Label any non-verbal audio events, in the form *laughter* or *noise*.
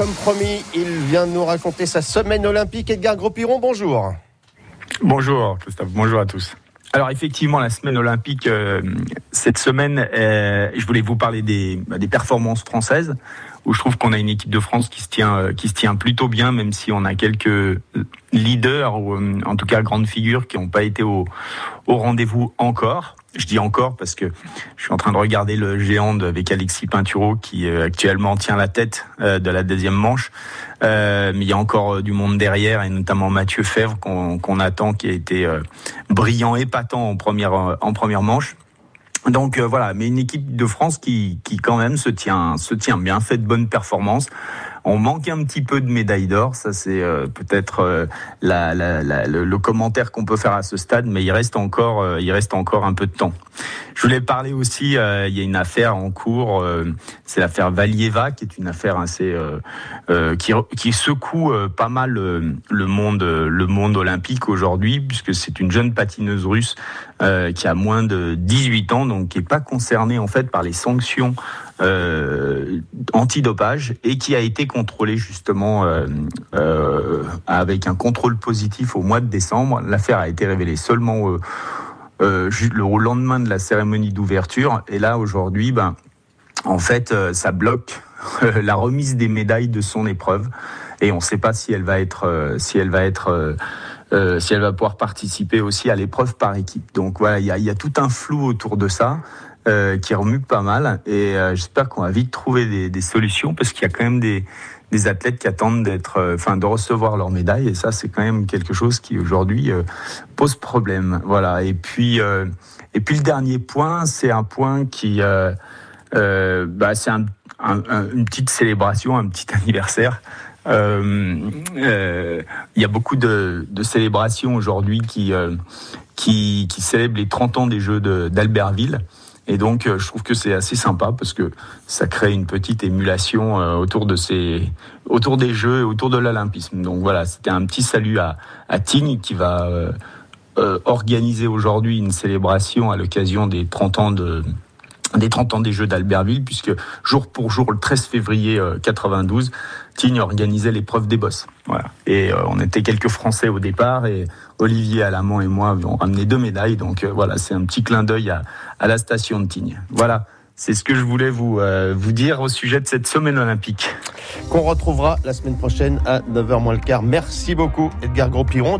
Comme promis, il vient de nous raconter sa semaine olympique. Edgar Gros-Piron, bonjour. Bonjour Christophe, bonjour à tous. Alors effectivement, la semaine olympique, euh, cette semaine, euh, je voulais vous parler des, performances françaises, où je trouve qu'on a une équipe de France qui se tient, euh, qui se tient plutôt bien, même si on a quelques leaders, ou euh, en tout cas grandes figures, qui n'ont pas été au, au rendez-vous encore. Je dis encore parce que je suis en train de regarder le géant avec Alexis Pinturo qui euh, actuellement tient la tête euh, de la deuxième manche. Euh, mais il y a encore du monde derrière et notamment Mathieu Fèvre qu'on qu'on attend qui a été brillant, épatant en première en première manche. Donc voilà, mais une équipe de France qui, qui quand même se tient se tient bien, fait de bonnes performances. On manque un petit peu de médailles d'or, ça c'est euh, peut-être euh, le, commentaire qu'on peut faire à ce stade, mais il reste encore, euh, il reste encore un peu de temps. Je voulais parler aussi, il y a une affaire en cours, c'est l'affaire Valieva, qui est une affaire assez qui, secoue pas mal le monde, le monde olympique aujourd'hui, puisque c'est une jeune patineuse russe qui a moins de 18 ans, donc qui est pas concernée en fait par les sanctions euh, antidopage et qui a été contrôlé justement euh, euh, avec un contrôle positif au mois de décembre. L'affaire a été révélée seulement euh, le lendemain de la cérémonie d'ouverture et là aujourd'hui, ben en fait, ça bloque la remise des médailles de son épreuve et on ne sait pas si elle va être si elle va être euh, si elle va pouvoir participer aussi à l'épreuve par équipe. Donc voilà, il y a, tout un flou autour de ça. Euh, qui remue pas mal et euh, j'espère qu'on va vite trouver des, solutions parce qu'il y a quand même des, des athlètes qui attendent d'être, euh, enfin, de recevoir leur médaille et ça c'est quand même quelque chose qui aujourd'hui pose problème. Voilà. Et puis et puis le dernier point, c'est un point qui, bah, c'est un, un, une petite célébration, un petit *laughs* anniversaire. Il y a beaucoup de, de célébrations aujourd'hui qui, qui, qui, célèbrent les 30 ans des Jeux d'Albertville. Et donc, je trouve que c'est assez sympa parce que ça crée une petite émulation autour de ces, autour des Jeux et autour de l'Olympisme. Donc voilà, c'était un petit salut à, à qui va euh, organiser aujourd'hui une célébration à l'occasion des 30 ans de, des 30 ans des Jeux d'Albertville, puisque jour pour jour, le 13 février 92, Tignes organisait l'épreuve des bosses. Voilà. Et euh, on était quelques Français au départ, et Olivier Alamand et moi avons amené deux médailles. Donc euh, voilà, c'est un petit clin d'œil à, la station de Tignes. Voilà. C'est ce que je voulais vous, euh, dire au sujet de cette semaine olympique. Qu'on retrouvera la semaine prochaine à 9h moins le quart. Merci beaucoup, Edgar Gros-Piron.